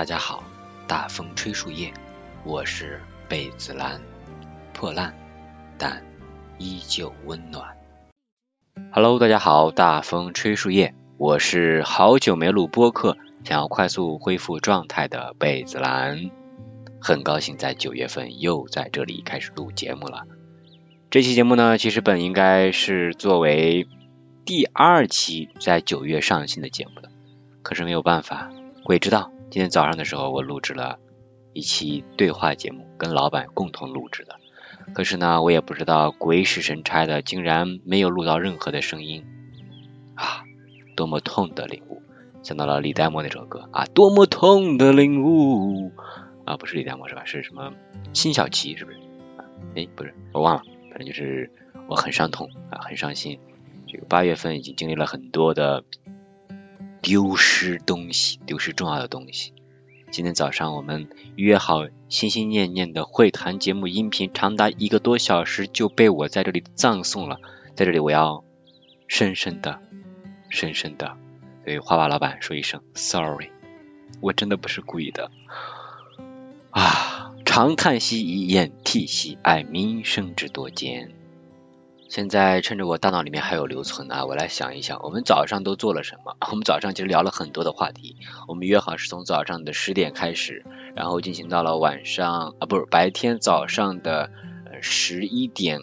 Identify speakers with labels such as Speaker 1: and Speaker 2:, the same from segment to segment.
Speaker 1: 大家好，大风吹树叶，我是贝子兰，破烂但依旧温暖。Hello，大家好，大风吹树叶，我是好久没录播客，想要快速恢复状态的贝子兰，很高兴在九月份又在这里开始录节目了。这期节目呢，其实本应该是作为第二期在九月上新的节目的，可是没有办法，鬼知道。今天早上的时候，我录制了一期对话节目，跟老板共同录制的。可是呢，我也不知道鬼使神差的，竟然没有录到任何的声音啊！多么痛的领悟！想到了李代沫那首歌啊，多么痛的领悟啊！不是李代沫是吧？是什么？辛晓琪是不是？哎，不是，我忘了。反正就是我很伤痛啊，很伤心。这个八月份已经经历了很多的。丢失东西，丢失重要的东西。今天早上我们约好，心心念念的会谈节目音频长达一个多小时就被我在这里葬送了。在这里，我要深深的、深深的对花花老板说一声 sorry，我真的不是故意的。啊，长叹息，一咽涕兮，哀民生之多艰。现在趁着我大脑里面还有留存啊，我来想一想，我们早上都做了什么？我们早上其实聊了很多的话题。我们约好是从早上的十点开始，然后进行到了晚上啊，不是白天早上的十一点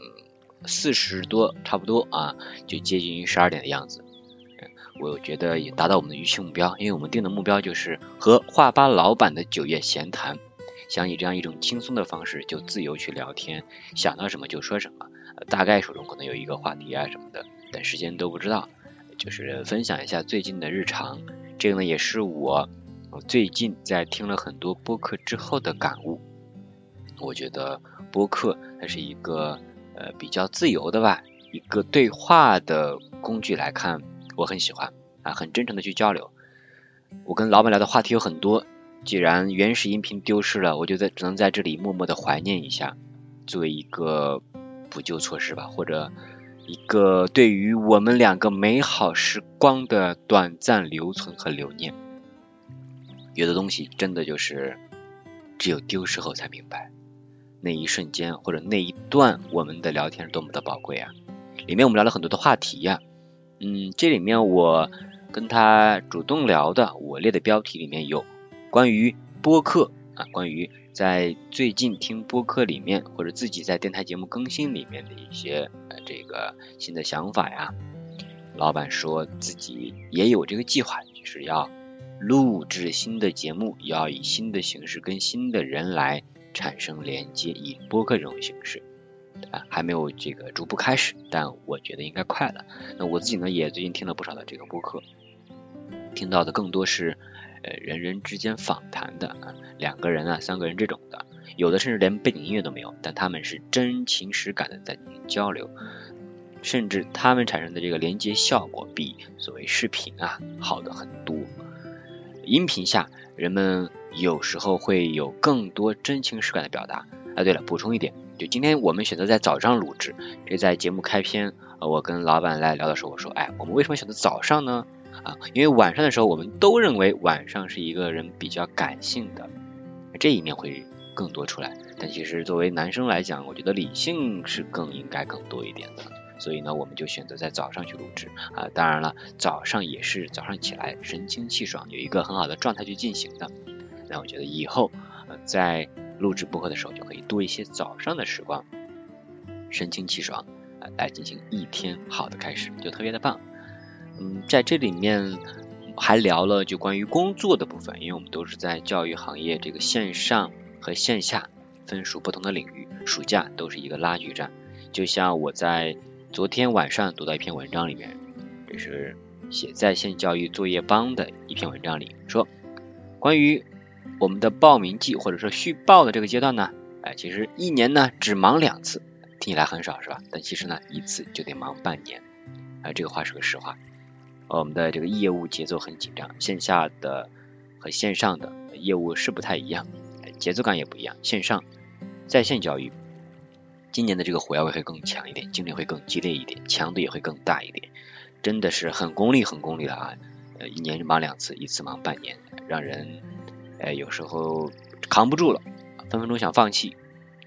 Speaker 1: 四十多，差不多啊，就接近于十二点的样子。我觉得也达到我们的预期目标，因为我们定的目标就是和画吧老板的九月闲谈，想以这样一种轻松的方式就自由去聊天，想到什么就说什么。大概手中可能有一个话题啊什么的，但时间都不知道，就是分享一下最近的日常。这个呢也是我我最近在听了很多播客之后的感悟。我觉得播客它是一个呃比较自由的吧，一个对话的工具来看，我很喜欢啊，很真诚的去交流。我跟老板聊的话题有很多，既然原始音频丢失了，我就在只能在这里默默的怀念一下，作为一个。补救措施吧，或者一个对于我们两个美好时光的短暂留存和留念。有的东西真的就是只有丢失后才明白，那一瞬间或者那一段我们的聊天是多么的宝贵啊！里面我们聊了很多的话题呀，嗯，这里面我跟他主动聊的，我列的标题里面有关于播客啊，关于。在最近听播客里面，或者自己在电台节目更新里面的一些呃这个新的想法呀，老板说自己也有这个计划，就是要录制新的节目，要以新的形式跟新的人来产生连接，以播客这种形式啊还没有这个逐步开始，但我觉得应该快了。那我自己呢也最近听了不少的这个播客，听到的更多是。人人之间访谈的啊，两个人啊，三个人这种的，有的甚至连背景音乐都没有，但他们是真情实感的在进行交流，甚至他们产生的这个连接效果比所谓视频啊好的很多。音频下，人们有时候会有更多真情实感的表达。啊，对了，补充一点，就今天我们选择在早上录制，这在节目开篇，我跟老板来聊的时候，我说，哎，我们为什么选择早上呢？啊，因为晚上的时候，我们都认为晚上是一个人比较感性的这一面会更多出来。但其实作为男生来讲，我觉得理性是更应该更多一点的。所以呢，我们就选择在早上去录制啊。当然了，早上也是早上起来神清气爽，有一个很好的状态去进行的。那我觉得以后在录制播客的时候，就可以多一些早上的时光，神清气爽啊，来进行一天好的开始，就特别的棒。嗯，在这里面还聊了就关于工作的部分，因为我们都是在教育行业这个线上和线下分属不同的领域，暑假都是一个拉锯战。就像我在昨天晚上读到一篇文章里面，这是写在线教育作业帮的一篇文章里说，关于我们的报名季或者说续报的这个阶段呢，哎，其实一年呢只忙两次，听起来很少是吧？但其实呢一次就得忙半年，啊，这个话是个实话。我们的这个业务节奏很紧张，线下的和线上的业务是不太一样，节奏感也不一样。线上在线教育今年的这个火药味会更强一点，竞争会更激烈一点，强度也会更大一点，真的是很功利很功利的啊！呃，一年忙两次，一次忙半年，让人哎，有时候扛不住了，分分钟想放弃。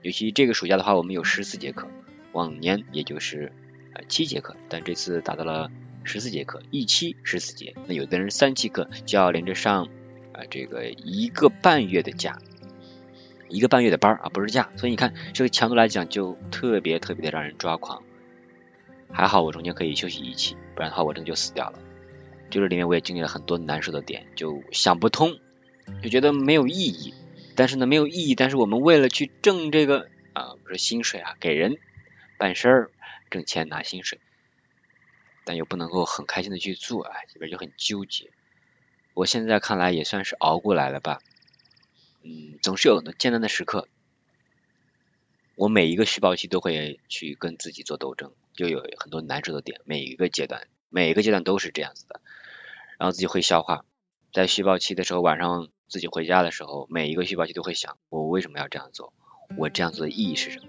Speaker 1: 尤其这个暑假的话，我们有十四节课，往年也就是呃七节课，但这次达到了十四节课，一期十四节。那有的人三期课就要连着上啊这个一个半月的假，一个半月的班啊，不是假。所以你看这个强度来讲，就特别特别的让人抓狂。还好我中间可以休息一期，不然的话我真的就死掉了。就是里面我也经历了很多难受的点，就想不通，就觉得没有意义。但是呢，没有意义。但是我们为了去挣这个啊，不是薪水啊，给人办事儿挣钱拿薪水，但又不能够很开心的去做啊，这边就很纠结。我现在看来也算是熬过来了吧。嗯，总是有很多艰难的时刻。我每一个续报期都会去跟自己做斗争，就有很多难受的点。每一个阶段，每一个阶段都是这样子的，然后自己会消化。在续报期的时候，晚上。自己回家的时候，每一个续报期都会想：我为什么要这样做？我这样做的意义是什么？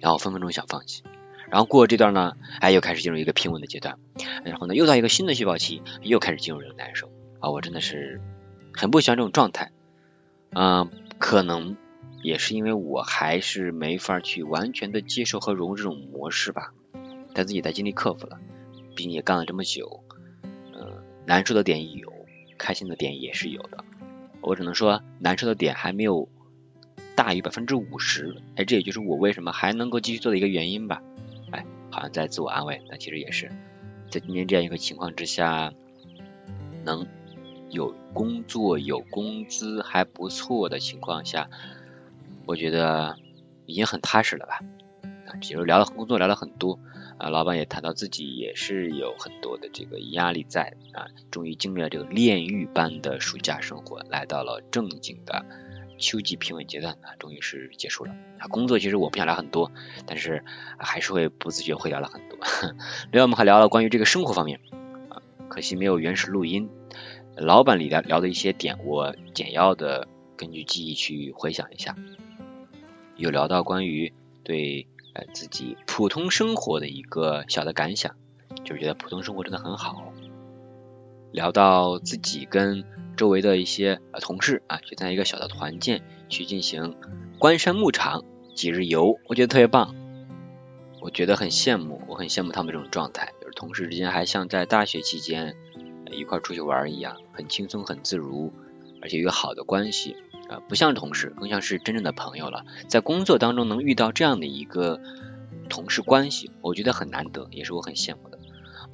Speaker 1: 然后分分钟想放弃。然后过这段呢，哎，又开始进入一个平稳的阶段。然后呢，又到一个新的细胞期，又开始进入这个难受。啊，我真的是很不喜欢这种状态。嗯，可能也是因为我还是没法去完全的接受和融入这种模式吧。但自己在尽力克服了，毕竟也干了这么久。嗯，难受的点有。开心的点也是有的，我只能说难受的点还没有大于百分之五十，哎，这也就是我为什么还能够继续做的一个原因吧。好像在自我安慰，但其实也是在今天这样一个情况之下，能有工作、有工资还不错的情况下，我觉得已经很踏实了吧。啊，其实聊了工作，聊了很多。啊，老板也谈到自己也是有很多的这个压力在啊，终于经历了这个炼狱般的暑假生活，来到了正经的秋季平稳阶段啊，终于是结束了啊。工作其实我不想聊很多，但是还是会不自觉会聊了很多。另外我们还聊了关于这个生活方面啊，可惜没有原始录音。老板里的聊的一些点，我简要的根据记忆去回想一下，有聊到关于对。呃，自己普通生活的一个小的感想，就是觉得普通生活真的很好。聊到自己跟周围的一些呃同事啊，去参加一个小的团建，去进行关山牧场几日游，我觉得特别棒。我觉得很羡慕，我很羡慕他们这种状态，就是同事之间还像在大学期间一块出去玩一样，很轻松很自如，而且有好的关系。呃，不像同事，更像是真正的朋友了。在工作当中能遇到这样的一个同事关系，我觉得很难得，也是我很羡慕的。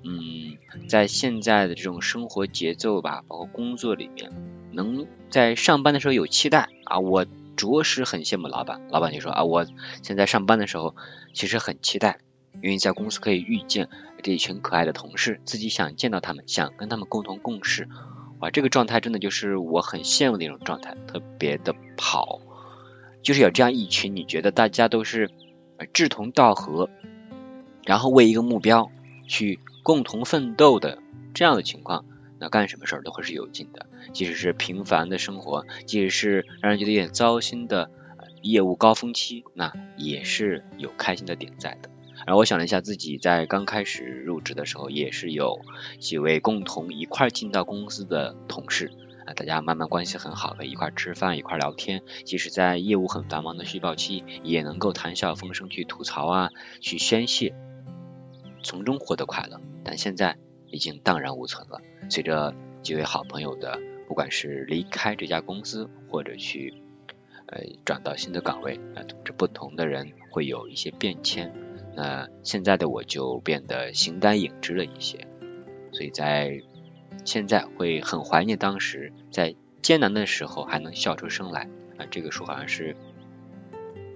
Speaker 1: 嗯，在现在的这种生活节奏吧，包括工作里面，能在上班的时候有期待啊，我着实很羡慕老板。老板就说啊，我现在上班的时候其实很期待，因为在公司可以遇见这一群可爱的同事，自己想见到他们，想跟他们共同共事。哇，这个状态真的就是我很羡慕的一种状态，特别的跑，就是有这样一群你觉得大家都是志同道合，然后为一个目标去共同奋斗的这样的情况，那干什么事儿都会是有劲的。即使是平凡的生活，即使是让人觉得有点糟心的业务高峰期，那也是有开心的点在的。然后我想了一下，自己在刚开始入职的时候，也是有几位共同一块进到公司的同事啊，大家慢慢关系很好，的一块吃饭，一块聊天。即使在业务很繁忙的续报期，也能够谈笑风生，去吐槽啊，去宣泄，从中获得快乐。但现在已经荡然无存了。随着几位好朋友的，不管是离开这家公司，或者去呃转到新的岗位啊，这不同的人会有一些变迁。那现在的我就变得形单影只了一些，所以在现在会很怀念当时在艰难的时候还能笑出声来啊！这个书好像是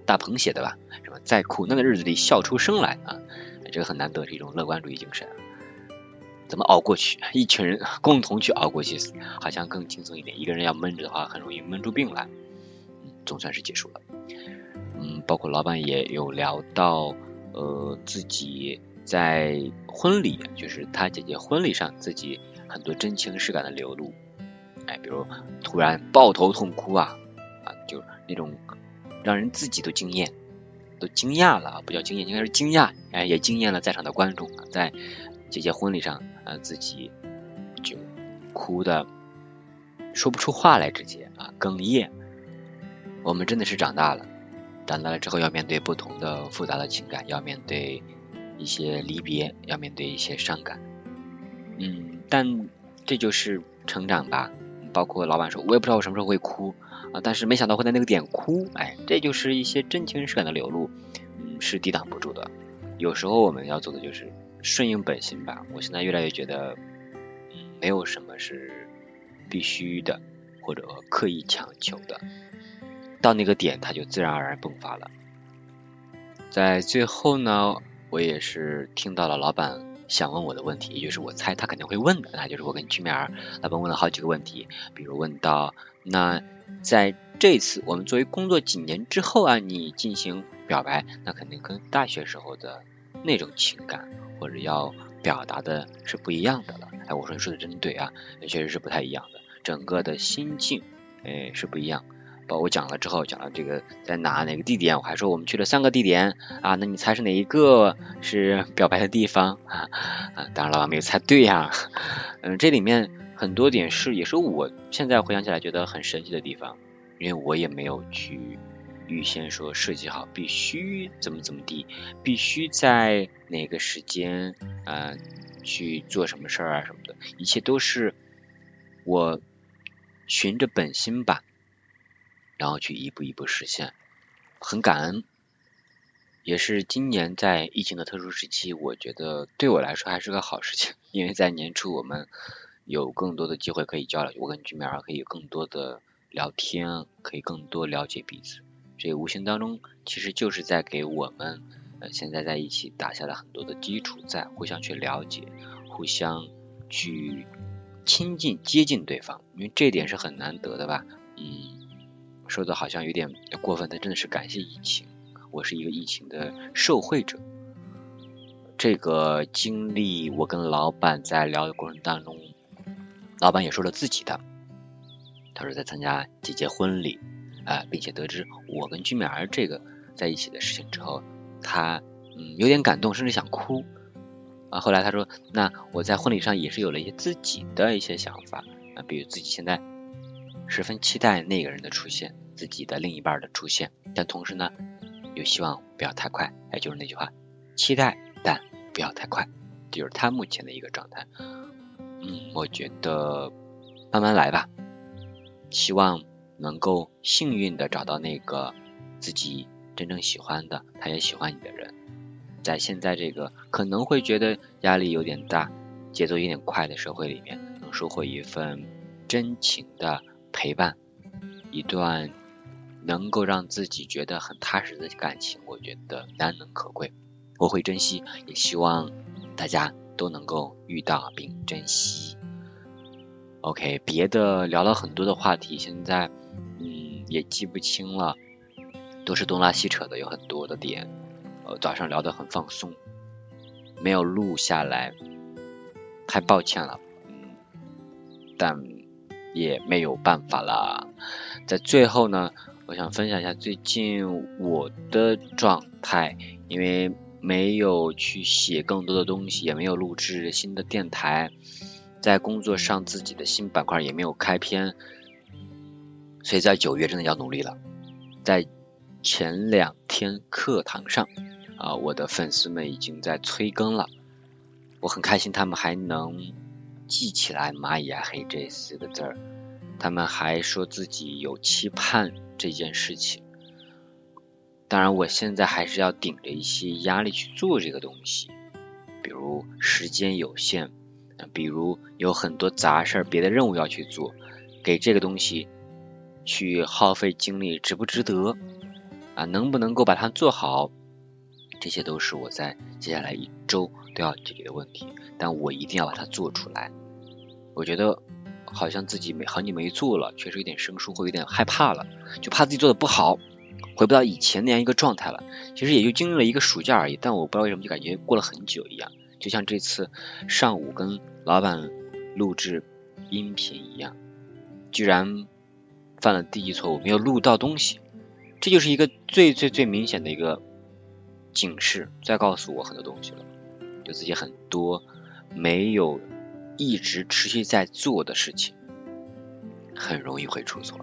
Speaker 1: 大鹏写的吧？什么在苦难的日子里笑出声来啊？这个很难得是一种乐观主义精神，怎么熬过去？一群人共同去熬过去，好像更轻松一点。一个人要闷着的话，很容易闷出病来。嗯，总算是结束了。嗯，包括老板也有聊到。呃，自己在婚礼，就是他姐姐婚礼上，自己很多真情实感的流露，哎，比如突然抱头痛哭啊，啊，就那种让人自己都惊艳，都惊讶了，不叫惊艳，应该是惊讶，哎，也惊艳了在场的观众，在姐姐婚礼上，啊，自己就哭的说不出话来，直接啊哽咽。我们真的是长大了，长大了之后要面对不同的复杂的情感，要面对一些离别，要面对一些伤感。嗯，但这就是成长吧。包括老板说，我也不知道我什么时候会哭啊，但是没想到会在那个点哭。哎，这就是一些真情实感的流露，嗯，是抵挡不住的。有时候我们要做的就是顺应本心吧。我现在越来越觉得，嗯，没有什么是必须的，或者刻意强求的。到那个点，它就自然而然迸发了。在最后呢，我也是听到了老板想问我的问题，也就是我猜他肯定会问的，那就是我跟居美儿老板问了好几个问题，比如问到，那在这次我们作为工作几年之后啊，你进行表白，那肯定跟大学时候的那种情感或者要表达的是不一样的了。哎，我说你说的真对啊，确实是不太一样的，整个的心境哎是不一样。我讲了之后，讲了这个在哪哪个地点，我还说我们去了三个地点啊，那你猜是哪一个是表白的地方啊？啊，当然了，没有猜对呀。嗯，这里面很多点是也是我现在回想起来觉得很神奇的地方，因为我也没有去预先说设计好必须怎么怎么地，必须在哪个时间啊去做什么事儿啊什么的，一切都是我循着本心吧。然后去一步一步实现，很感恩，也是今年在疫情的特殊时期，我觉得对我来说还是个好事情，因为在年初我们有更多的机会可以交流，我跟居美儿可以有更多的聊天，可以更多了解彼此，这无形当中其实就是在给我们呃现在在一起打下了很多的基础，在互相去了解，互相去亲近接近对方，因为这点是很难得的吧，嗯。说的好像有点过分，但真的是感谢疫情，我是一个疫情的受惠者。这个经历，我跟老板在聊的过程当中，老板也说了自己的，他说在参加姐姐婚礼啊，并且得知我跟君美儿这个在一起的事情之后，他嗯有点感动，甚至想哭啊。后来他说，那我在婚礼上也是有了一些自己的一些想法啊，比如自己现在。十分期待那个人的出现，自己的另一半的出现，但同时呢，又希望不要太快。哎，就是那句话，期待但不要太快，这就是他目前的一个状态。嗯，我觉得慢慢来吧，希望能够幸运的找到那个自己真正喜欢的，他也喜欢你的人。在现在这个可能会觉得压力有点大、节奏有点快的社会里面，能收获一份真情的。陪伴一段能够让自己觉得很踏实的感情，我觉得难能可贵，我会珍惜，也希望大家都能够遇到并珍惜。OK，别的聊了很多的话题，现在嗯也记不清了，都是东拉西扯的，有很多的点。呃，早上聊得很放松，没有录下来，太抱歉了。嗯，但。也没有办法了。在最后呢，我想分享一下最近我的状态，因为没有去写更多的东西，也没有录制新的电台，在工作上自己的新板块也没有开篇，所以在九月真的要努力了。在前两天课堂上啊，我的粉丝们已经在催更了，我很开心他们还能。记起来“蚂蚁爱黑”这四个字儿，他们还说自己有期盼这件事情。当然，我现在还是要顶着一些压力去做这个东西，比如时间有限，比如有很多杂事儿、别的任务要去做，给这个东西去耗费精力，值不值得？啊，能不能够把它做好？这些都是我在接下来一周都要解决的问题，但我一定要把它做出来。我觉得好像自己没好久没做了，确实有点生疏，会有点害怕了，就怕自己做的不好，回不到以前那样一个状态了。其实也就经历了一个暑假而已，但我不知道为什么就感觉过了很久一样，就像这次上午跟老板录制音频一样，居然犯了第一错误，没有录到东西，这就是一个最最最明显的一个。警示，再告诉我很多东西了，就自己很多没有一直持续在做的事情，很容易会出错，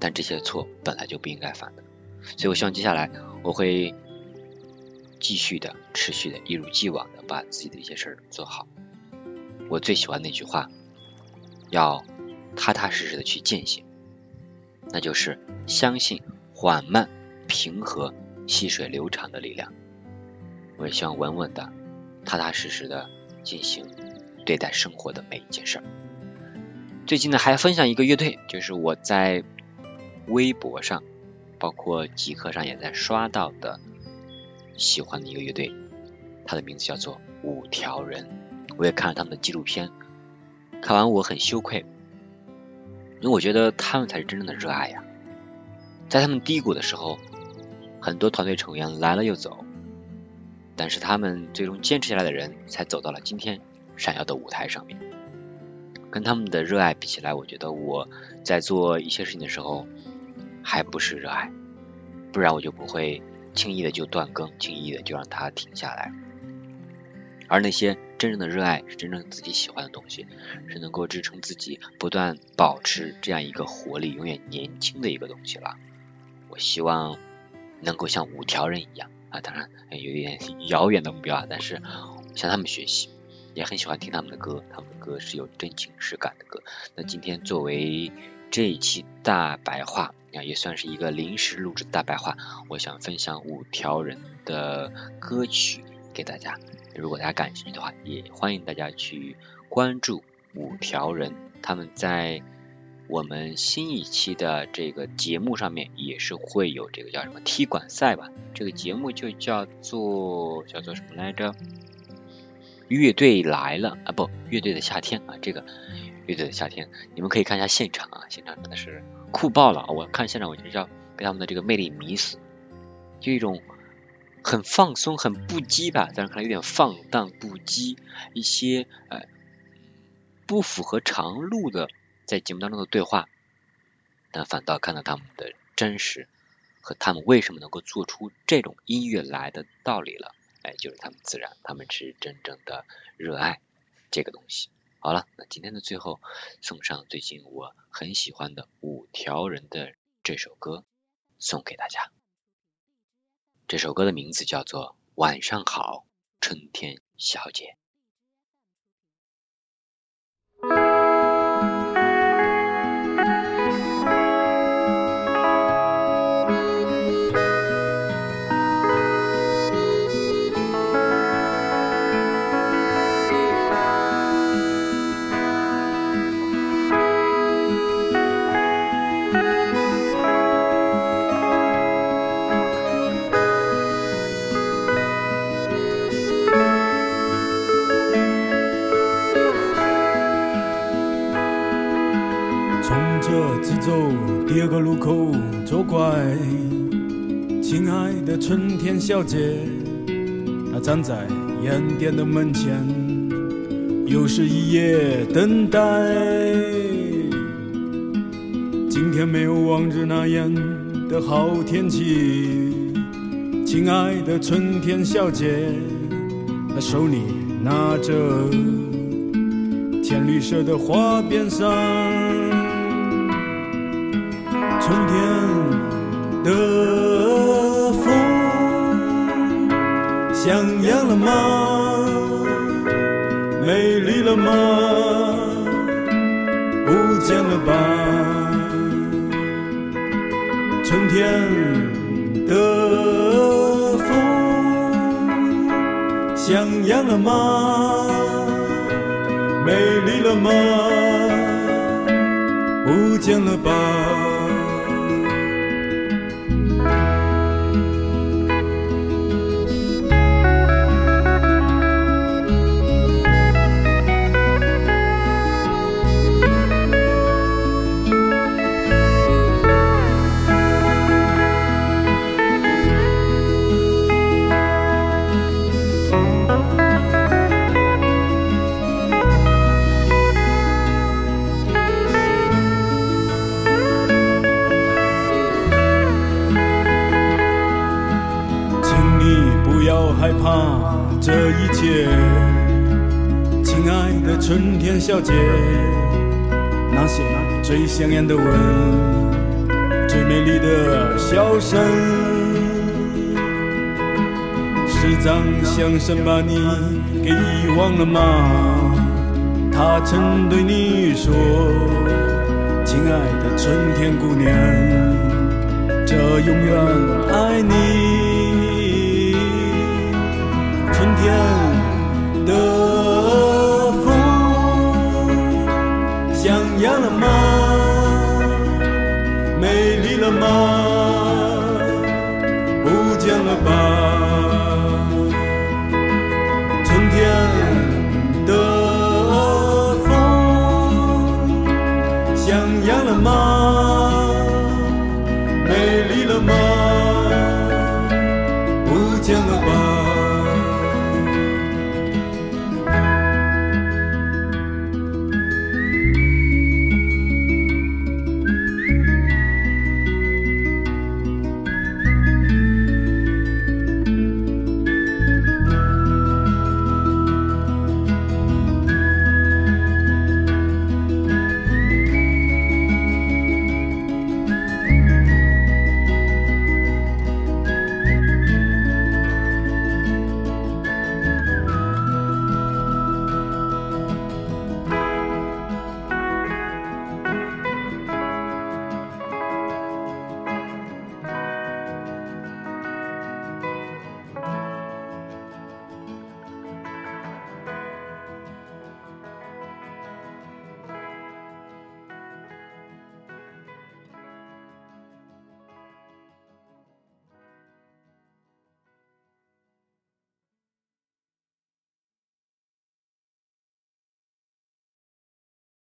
Speaker 1: 但这些错本来就不应该犯的，所以我希望接下来我会继续的、持续的、一如既往的把自己的一些事儿做好。我最喜欢那句话，要踏踏实实的去践行，那就是相信缓慢、平和、细水流长的力量。我也希望稳稳的、踏踏实实的进行对待生活的每一件事儿。最近呢，还分享一个乐队，就是我在微博上，包括极客上也在刷到的喜欢的一个乐队，它的名字叫做五条人。我也看了他们的纪录片，看完我很羞愧，因为我觉得他们才是真正的热爱呀。在他们低谷的时候，很多团队成员来了又走。但是他们最终坚持下来的人，才走到了今天闪耀的舞台上面。跟他们的热爱比起来，我觉得我在做一些事情的时候，还不是热爱，不然我就不会轻易的就断更，轻易的就让它停下来。而那些真正的热爱，是真正自己喜欢的东西，是能够支撑自己不断保持这样一个活力、永远年轻的一个东西了。我希望能够像五条人一样。啊，当然有一点遥远的目标啊，但是向他们学习，也很喜欢听他们的歌，他们的歌是有真情实感的歌。那今天作为这一期大白话啊，也算是一个临时录制的大白话，我想分享五条人的歌曲给大家。如果大家感兴趣的话，也欢迎大家去关注五条人，他们在。我们新一期的这个节目上面也是会有这个叫什么踢馆赛吧？这个节目就叫做叫做什么来着？乐队来了啊，不，乐队的夏天啊，这个乐队的夏天，你们可以看一下现场啊，现场真的是酷爆了！我看现场我就是要被他们的这个魅力迷死，就一种很放松、很不羁吧，但是看来有点放荡不羁，一些呃不符合常路的。在节目当中的对话，但反倒看到他们的真实和他们为什么能够做出这种音乐来的道理了。哎，就是他们自然，他们是真正的热爱这个东西。好了，那今天的最后送上最近我很喜欢的五条人的这首歌，送给大家。这首歌的名字叫做《晚上好，春天小姐》。
Speaker 2: 春天小姐，她站在烟店的门前，又是一夜等待。今天没有往日那样的好天气，亲爱的春天小姐，她手里拿着浅绿色的花边伞，春天的。像样了吗？美丽了吗？不见了吧？春天的风像样了吗？美丽了吗？不见了吧？这一切，亲爱的春天小姐，那些。最香艳的吻，最美丽的笑声。是张相声把你给遗忘了吗？他曾对你说：“亲爱的春天姑娘，这永远爱你。”人的风像样了吗？美丽了吗？不见了吧？